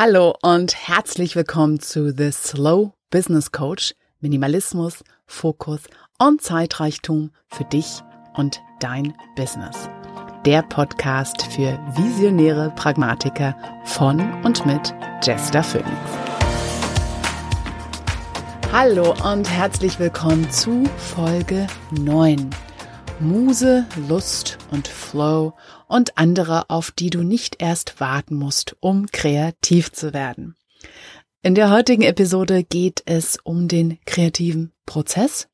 Hallo und herzlich willkommen zu The Slow Business Coach. Minimalismus, Fokus und Zeitreichtum für dich und dein Business. Der Podcast für visionäre Pragmatiker von und mit Jester Phoenix. Hallo und herzlich willkommen zu Folge 9. Muse, Lust und Flow und andere, auf die du nicht erst warten musst, um kreativ zu werden. In der heutigen Episode geht es um den kreativen Prozess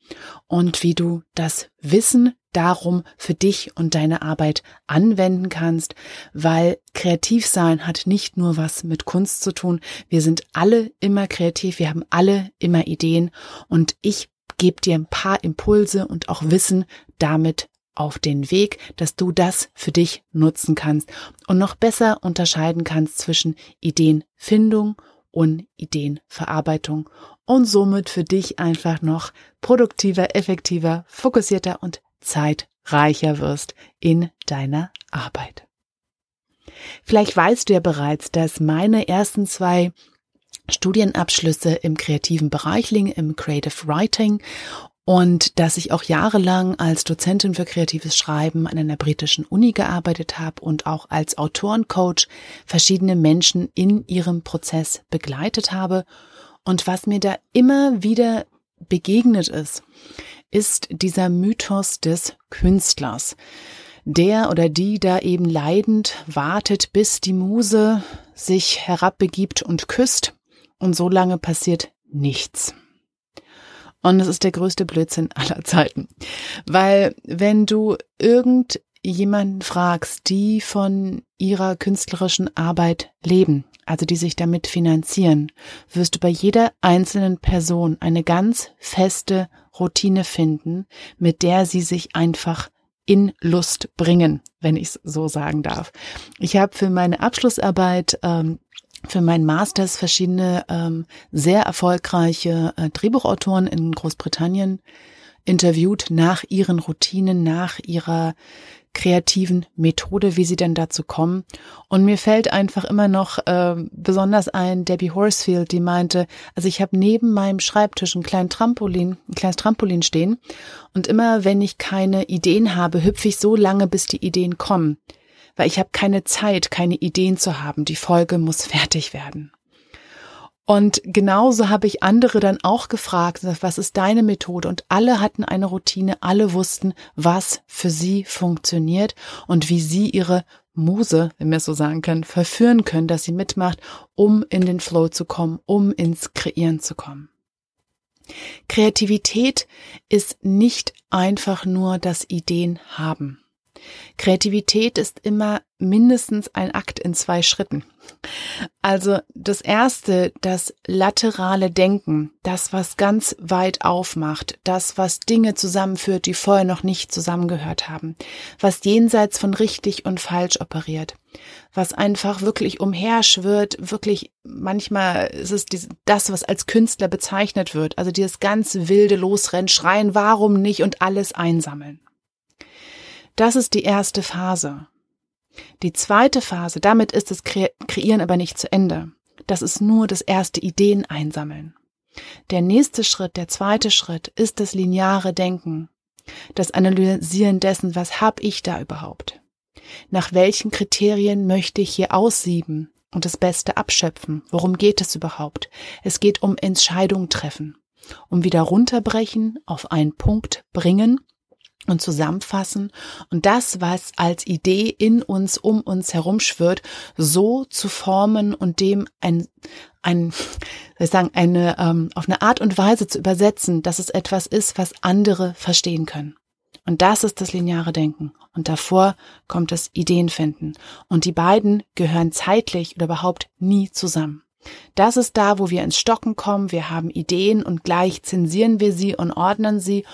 und wie du das Wissen darum für dich und deine Arbeit anwenden kannst, weil kreativ sein hat nicht nur was mit Kunst zu tun. Wir sind alle immer kreativ, wir haben alle immer Ideen und ich gebe dir ein paar Impulse und auch Wissen damit auf den Weg, dass du das für dich nutzen kannst und noch besser unterscheiden kannst zwischen Ideenfindung und Ideenverarbeitung und somit für dich einfach noch produktiver, effektiver, fokussierter und zeitreicher wirst in deiner Arbeit. Vielleicht weißt du ja bereits, dass meine ersten zwei Studienabschlüsse im kreativen Bereich liegen, im Creative Writing und dass ich auch jahrelang als Dozentin für kreatives Schreiben an einer britischen Uni gearbeitet habe und auch als Autorencoach verschiedene Menschen in ihrem Prozess begleitet habe. Und was mir da immer wieder begegnet ist, ist dieser Mythos des Künstlers. Der oder die da eben leidend wartet, bis die Muse sich herabbegibt und küsst und so lange passiert nichts. Und es ist der größte Blödsinn aller Zeiten. Weil wenn du irgendjemanden fragst, die von ihrer künstlerischen Arbeit leben, also die sich damit finanzieren, wirst du bei jeder einzelnen Person eine ganz feste Routine finden, mit der sie sich einfach in Lust bringen, wenn ich es so sagen darf. Ich habe für meine Abschlussarbeit ähm, für meinen Masters verschiedene ähm, sehr erfolgreiche äh, Drehbuchautoren in Großbritannien interviewt nach ihren Routinen, nach ihrer kreativen Methode, wie sie denn dazu kommen. Und mir fällt einfach immer noch äh, besonders ein Debbie Horsfield, die meinte, also ich habe neben meinem Schreibtisch einen kleinen Trampolin, ein kleines Trampolin stehen und immer wenn ich keine Ideen habe, hüpfe ich so lange, bis die Ideen kommen weil ich habe keine Zeit, keine Ideen zu haben. Die Folge muss fertig werden. Und genauso habe ich andere dann auch gefragt, was ist deine Methode? Und alle hatten eine Routine, alle wussten, was für sie funktioniert und wie sie ihre Muse, wenn wir es so sagen können, verführen können, dass sie mitmacht, um in den Flow zu kommen, um ins Kreieren zu kommen. Kreativität ist nicht einfach nur das Ideen haben. Kreativität ist immer mindestens ein Akt in zwei Schritten. Also das erste, das laterale Denken, das, was ganz weit aufmacht, das, was Dinge zusammenführt, die vorher noch nicht zusammengehört haben, was jenseits von richtig und falsch operiert, was einfach wirklich umherschwirrt, wirklich manchmal ist es das, was als Künstler bezeichnet wird, also dieses ganz wilde Losrennen, schreien, warum nicht und alles einsammeln. Das ist die erste Phase. Die zweite Phase, damit ist das Kreieren aber nicht zu Ende. Das ist nur das erste Ideen einsammeln. Der nächste Schritt, der zweite Schritt ist das lineare Denken. Das Analysieren dessen, was habe ich da überhaupt? Nach welchen Kriterien möchte ich hier aussieben und das Beste abschöpfen? Worum geht es überhaupt? Es geht um Entscheidung treffen, um wieder runterbrechen, auf einen Punkt bringen und zusammenfassen und das, was als Idee in uns, um uns herumschwirrt, so zu formen und dem ein, ein, soll ich sagen, eine, ähm, auf eine Art und Weise zu übersetzen, dass es etwas ist, was andere verstehen können. Und das ist das lineare Denken. Und davor kommt das Ideenfinden. Und die beiden gehören zeitlich oder überhaupt nie zusammen. Das ist da, wo wir ins Stocken kommen. Wir haben Ideen und gleich zensieren wir sie und ordnen sie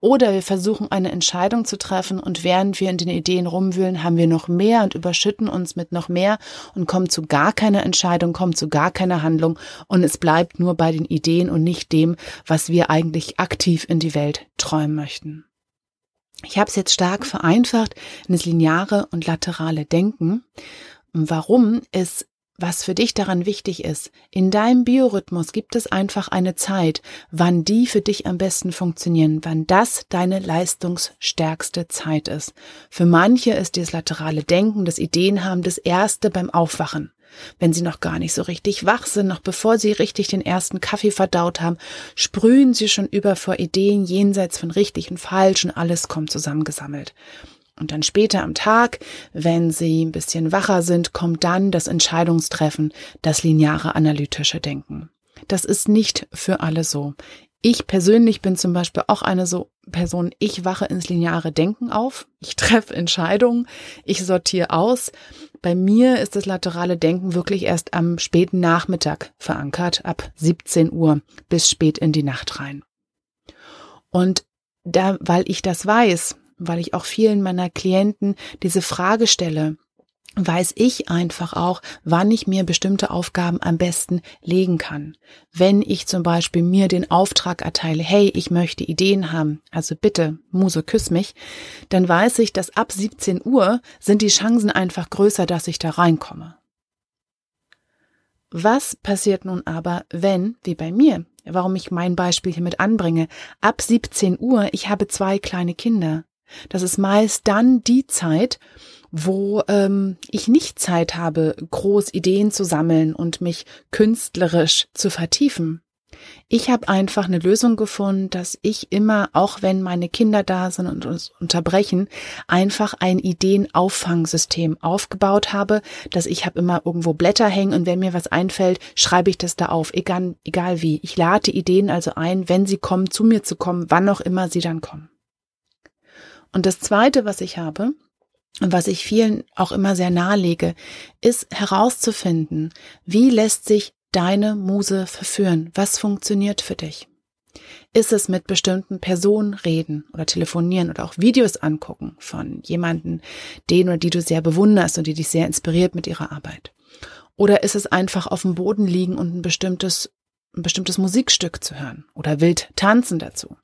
oder wir versuchen eine Entscheidung zu treffen und während wir in den Ideen rumwühlen, haben wir noch mehr und überschütten uns mit noch mehr und kommen zu gar keiner Entscheidung, kommen zu gar keiner Handlung und es bleibt nur bei den Ideen und nicht dem, was wir eigentlich aktiv in die Welt träumen möchten. Ich habe es jetzt stark vereinfacht in das lineare und laterale Denken. Warum es was für dich daran wichtig ist. In deinem Biorhythmus gibt es einfach eine Zeit, wann die für dich am besten funktionieren, wann das deine leistungsstärkste Zeit ist. Für manche ist das laterale Denken, das Ideenhaben das erste beim Aufwachen. Wenn sie noch gar nicht so richtig wach sind, noch bevor sie richtig den ersten Kaffee verdaut haben, sprühen sie schon über vor Ideen jenseits von richtig und falsch und alles kommt zusammengesammelt. Und dann später am Tag, wenn sie ein bisschen wacher sind, kommt dann das Entscheidungstreffen, das lineare analytische Denken. Das ist nicht für alle so. Ich persönlich bin zum Beispiel auch eine so Person, ich wache ins lineare Denken auf, ich treffe Entscheidungen, ich sortiere aus. Bei mir ist das laterale Denken wirklich erst am späten Nachmittag verankert, ab 17 Uhr bis spät in die Nacht rein. Und da, weil ich das weiß, weil ich auch vielen meiner Klienten diese Frage stelle, weiß ich einfach auch, wann ich mir bestimmte Aufgaben am besten legen kann. Wenn ich zum Beispiel mir den Auftrag erteile, hey, ich möchte Ideen haben, also bitte, Muse, küss mich, dann weiß ich, dass ab 17 Uhr sind die Chancen einfach größer, dass ich da reinkomme. Was passiert nun aber, wenn, wie bei mir, warum ich mein Beispiel hier mit anbringe, ab 17 Uhr, ich habe zwei kleine Kinder. Das ist meist dann die Zeit, wo ähm, ich nicht Zeit habe, groß Ideen zu sammeln und mich künstlerisch zu vertiefen. Ich habe einfach eine Lösung gefunden, dass ich immer, auch wenn meine Kinder da sind und uns unterbrechen, einfach ein Ideenauffangsystem aufgebaut habe, dass ich habe immer irgendwo Blätter hängen und wenn mir was einfällt, schreibe ich das da auf, egal, egal wie. Ich lade Ideen also ein, wenn sie kommen, zu mir zu kommen, wann auch immer sie dann kommen. Und das Zweite, was ich habe, und was ich vielen auch immer sehr nahelege, ist herauszufinden, wie lässt sich deine Muse verführen? Was funktioniert für dich? Ist es mit bestimmten Personen reden oder telefonieren oder auch Videos angucken von jemanden, den oder die du sehr bewunderst und die dich sehr inspiriert mit ihrer Arbeit? Oder ist es einfach auf dem Boden liegen und ein bestimmtes, ein bestimmtes Musikstück zu hören oder wild tanzen dazu?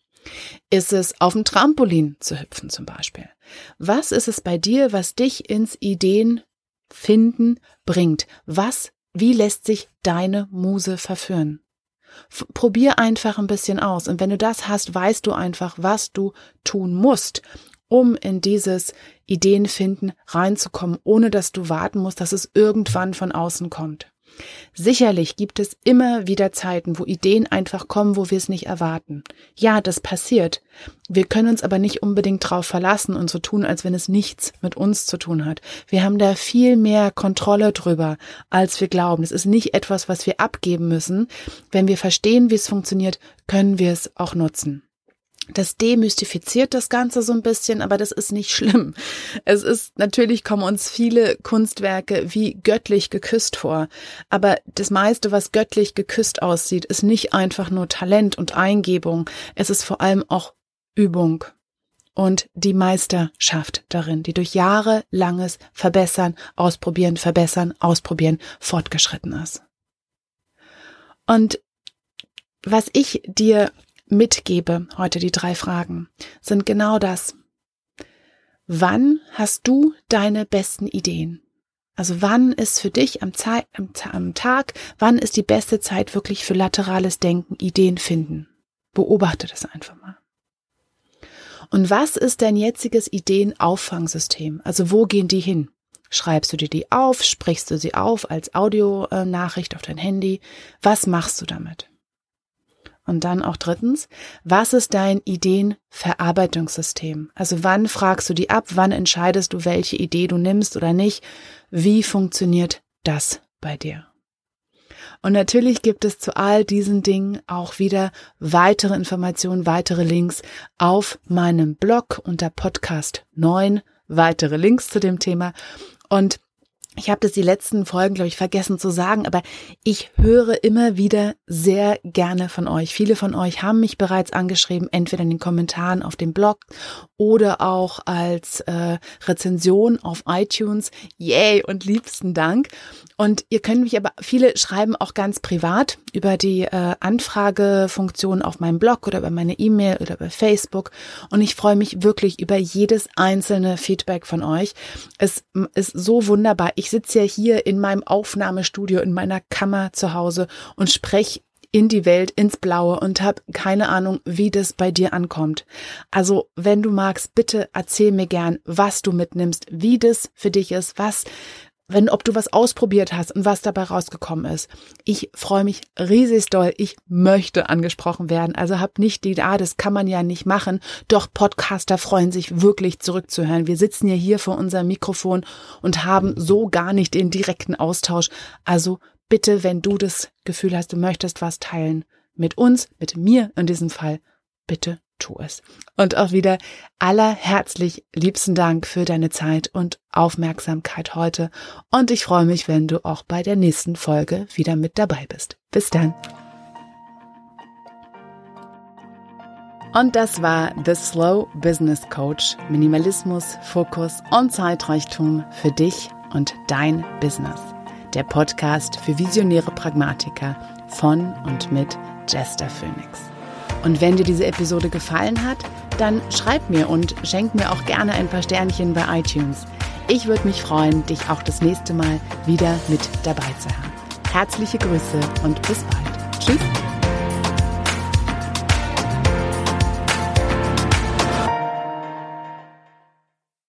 Ist es auf dem Trampolin zu hüpfen zum Beispiel? Was ist es bei dir, was dich ins Ideen finden bringt? Was, wie lässt sich deine Muse verführen? F probier einfach ein bisschen aus. Und wenn du das hast, weißt du einfach, was du tun musst, um in dieses Ideenfinden reinzukommen, ohne dass du warten musst, dass es irgendwann von außen kommt. Sicherlich gibt es immer wieder Zeiten, wo Ideen einfach kommen, wo wir es nicht erwarten. Ja, das passiert. Wir können uns aber nicht unbedingt darauf verlassen und so tun, als wenn es nichts mit uns zu tun hat. Wir haben da viel mehr Kontrolle drüber, als wir glauben. Es ist nicht etwas, was wir abgeben müssen. Wenn wir verstehen, wie es funktioniert, können wir es auch nutzen. Das demystifiziert das Ganze so ein bisschen, aber das ist nicht schlimm. Es ist, natürlich kommen uns viele Kunstwerke wie göttlich geküsst vor. Aber das meiste, was göttlich geküsst aussieht, ist nicht einfach nur Talent und Eingebung. Es ist vor allem auch Übung und die Meisterschaft darin, die durch jahrelanges Verbessern, Ausprobieren, Verbessern, Ausprobieren fortgeschritten ist. Und was ich dir mitgebe, heute die drei Fragen, sind genau das. Wann hast du deine besten Ideen? Also wann ist für dich am, Zeit, am, am Tag, wann ist die beste Zeit wirklich für laterales Denken, Ideen finden? Beobachte das einfach mal. Und was ist dein jetziges Ideenauffangsystem? Also wo gehen die hin? Schreibst du dir die auf? Sprichst du sie auf als Audionachricht auf dein Handy? Was machst du damit? Und dann auch drittens, was ist dein Ideenverarbeitungssystem? Also wann fragst du die ab? Wann entscheidest du, welche Idee du nimmst oder nicht? Wie funktioniert das bei dir? Und natürlich gibt es zu all diesen Dingen auch wieder weitere Informationen, weitere Links auf meinem Blog unter Podcast 9, weitere Links zu dem Thema. Und ich habe das die letzten Folgen, glaube ich, vergessen zu sagen, aber ich höre immer wieder sehr gerne von euch. Viele von euch haben mich bereits angeschrieben, entweder in den Kommentaren auf dem Blog oder auch als äh, Rezension auf iTunes. Yay und liebsten Dank. Und ihr könnt mich aber, viele schreiben auch ganz privat über die äh, Anfragefunktion auf meinem Blog oder über meine E-Mail oder über Facebook. Und ich freue mich wirklich über jedes einzelne Feedback von euch. Es ist so wunderbar. Ich ich sitze ja hier in meinem Aufnahmestudio, in meiner Kammer zu Hause und spreche in die Welt, ins Blaue und habe keine Ahnung, wie das bei dir ankommt. Also, wenn du magst, bitte erzähl mir gern, was du mitnimmst, wie das für dich ist, was wenn, ob du was ausprobiert hast und was dabei rausgekommen ist. Ich freue mich riesig doll. Ich möchte angesprochen werden. Also hab nicht die, ah, das kann man ja nicht machen. Doch Podcaster freuen sich wirklich zurückzuhören. Wir sitzen ja hier vor unserem Mikrofon und haben so gar nicht den direkten Austausch. Also bitte, wenn du das Gefühl hast, du möchtest was teilen mit uns, mit mir in diesem Fall, bitte tu es. Und auch wieder allerherzlich liebsten Dank für deine Zeit und Aufmerksamkeit heute. Und ich freue mich, wenn du auch bei der nächsten Folge wieder mit dabei bist. Bis dann. Und das war The Slow Business Coach. Minimalismus, Fokus und Zeitreichtum für dich und dein Business. Der Podcast für visionäre Pragmatiker von und mit Jester Phoenix. Und wenn dir diese Episode gefallen hat, dann schreib mir und schenk mir auch gerne ein paar Sternchen bei iTunes. Ich würde mich freuen, dich auch das nächste Mal wieder mit dabei zu haben. Herzliche Grüße und bis bald. Tschüss.